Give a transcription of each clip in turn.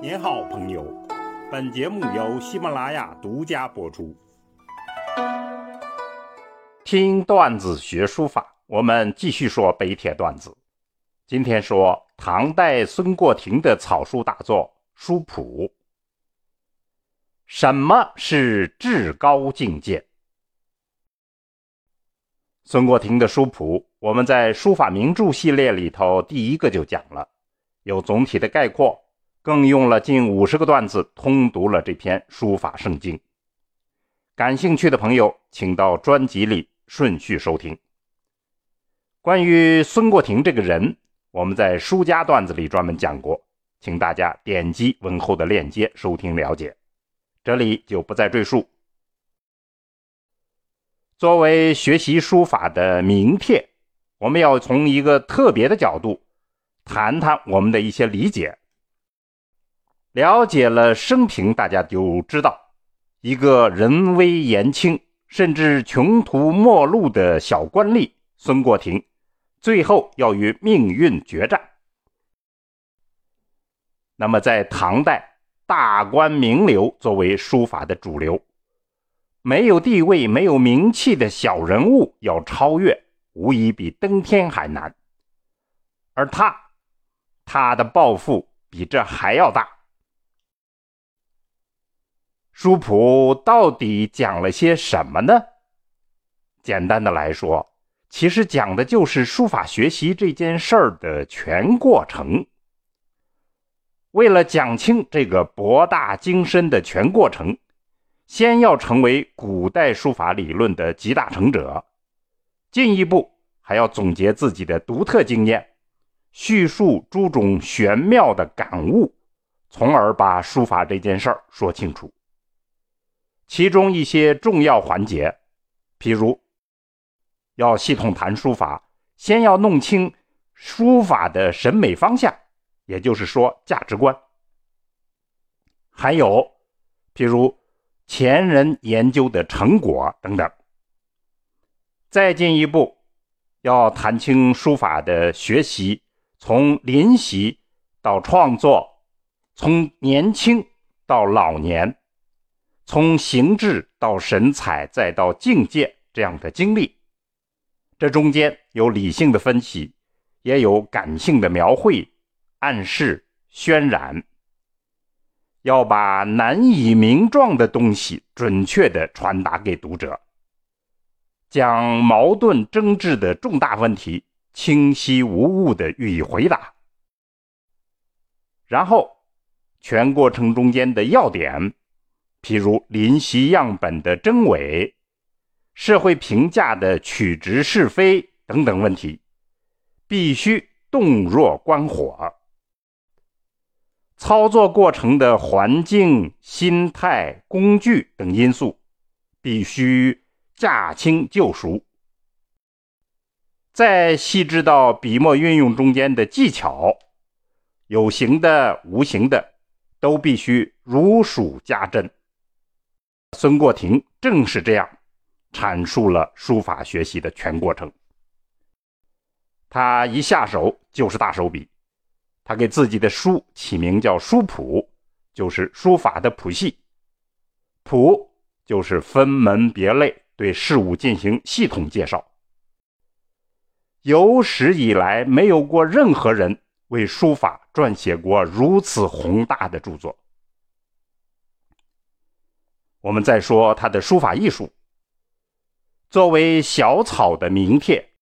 您好，朋友。本节目由喜马拉雅独家播出。听段子学书法，我们继续说碑帖段子。今天说唐代孙过庭的草书大作《书谱》。什么是至高境界？孙过庭的《书谱》，我们在书法名著系列里头第一个就讲了，有总体的概括。更用了近五十个段子通读了这篇书法圣经。感兴趣的朋友，请到专辑里顺序收听。关于孙过庭这个人，我们在书家段子里专门讲过，请大家点击文后的链接收听了解。这里就不再赘述。作为学习书法的名帖，我们要从一个特别的角度谈谈我们的一些理解。了解了生平，大家就知道，一个人微言轻，甚至穷途末路的小官吏孙过庭，最后要与命运决战。那么，在唐代，大官名流作为书法的主流，没有地位、没有名气的小人物要超越，无疑比登天还难。而他，他的抱负比这还要大。书谱到底讲了些什么呢？简单的来说，其实讲的就是书法学习这件事儿的全过程。为了讲清这个博大精深的全过程，先要成为古代书法理论的集大成者，进一步还要总结自己的独特经验，叙述诸种玄妙的感悟，从而把书法这件事儿说清楚。其中一些重要环节，譬如要系统谈书法，先要弄清书法的审美方向，也就是说价值观。还有，譬如前人研究的成果等等。再进一步，要谈清书法的学习，从临习到创作，从年轻到老年。从形制到神采，再到境界，这样的经历，这中间有理性的分析，也有感性的描绘、暗示、渲染，要把难以名状的东西准确的传达给读者，将矛盾争执的重大问题清晰无误的予以回答，然后全过程中间的要点。譬如临习样本的真伪、社会评价的曲直是非等等问题，必须洞若观火。操作过程的环境、心态、工具等因素，必须驾轻就熟。再细致到笔墨运用中间的技巧，有形的、无形的，都必须如数家珍。孙过庭正是这样阐述了书法学习的全过程。他一下手就是大手笔，他给自己的书起名叫《书谱》，就是书法的谱系。谱就是分门别类，对事物进行系统介绍。有史以来，没有过任何人为书法撰写过如此宏大的著作。我们再说他的书法艺术。作为小草的名帖，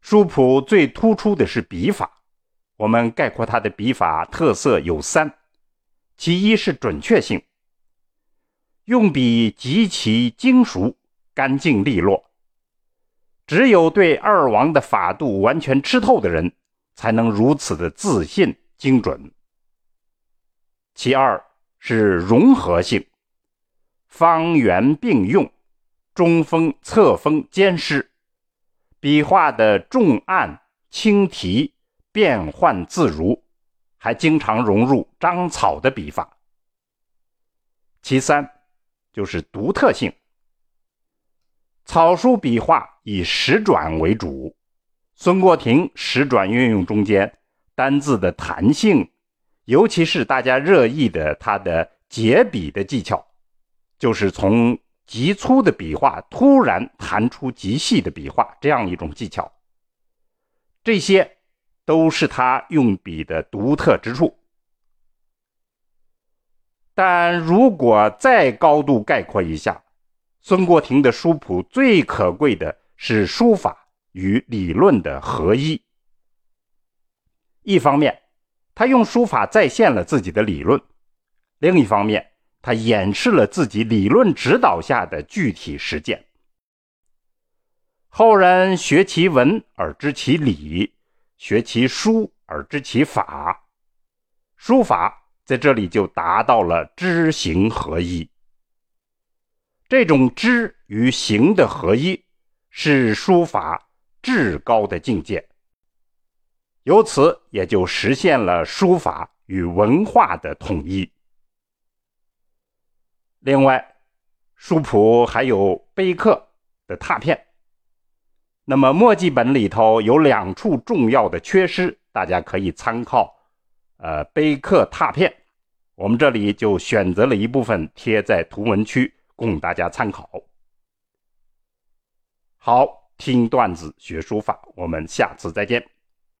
书谱最突出的是笔法。我们概括他的笔法特色有三：其一是准确性，用笔极其精熟、干净利落。只有对二王的法度完全吃透的人，才能如此的自信精准。其二是融合性。方圆并用，中锋、侧锋兼施，笔画的重按轻提变幻自如，还经常融入章草的笔法。其三就是独特性，草书笔画以实转为主，孙过庭实转运用中间单字的弹性、尤其是大家热议的他的结笔的技巧，就是从极粗的笔画突然弹出极细的笔画这样一种技巧。这些都是他用笔的独特之处。但如果再高度概括一下，孙国庭的书谱最可贵的是书法与理论的合一。一方面，他用书法再现了自己的理论；另一方面，他演示了自己理论指导下的具体实践。后人学其文而知其理，学其书而知其法。书法。在这里就达到了知行合一。这种知与行的合一，是书法至高的境界。由此也就实现了书法与文化的统一。另外，书谱还有碑刻的拓片。那么墨迹本里头有两处重要的缺失，大家可以参考。呃，碑刻拓片，我们这里就选择了一部分贴在图文区，供大家参考。好，听段子学书法，我们下次再见。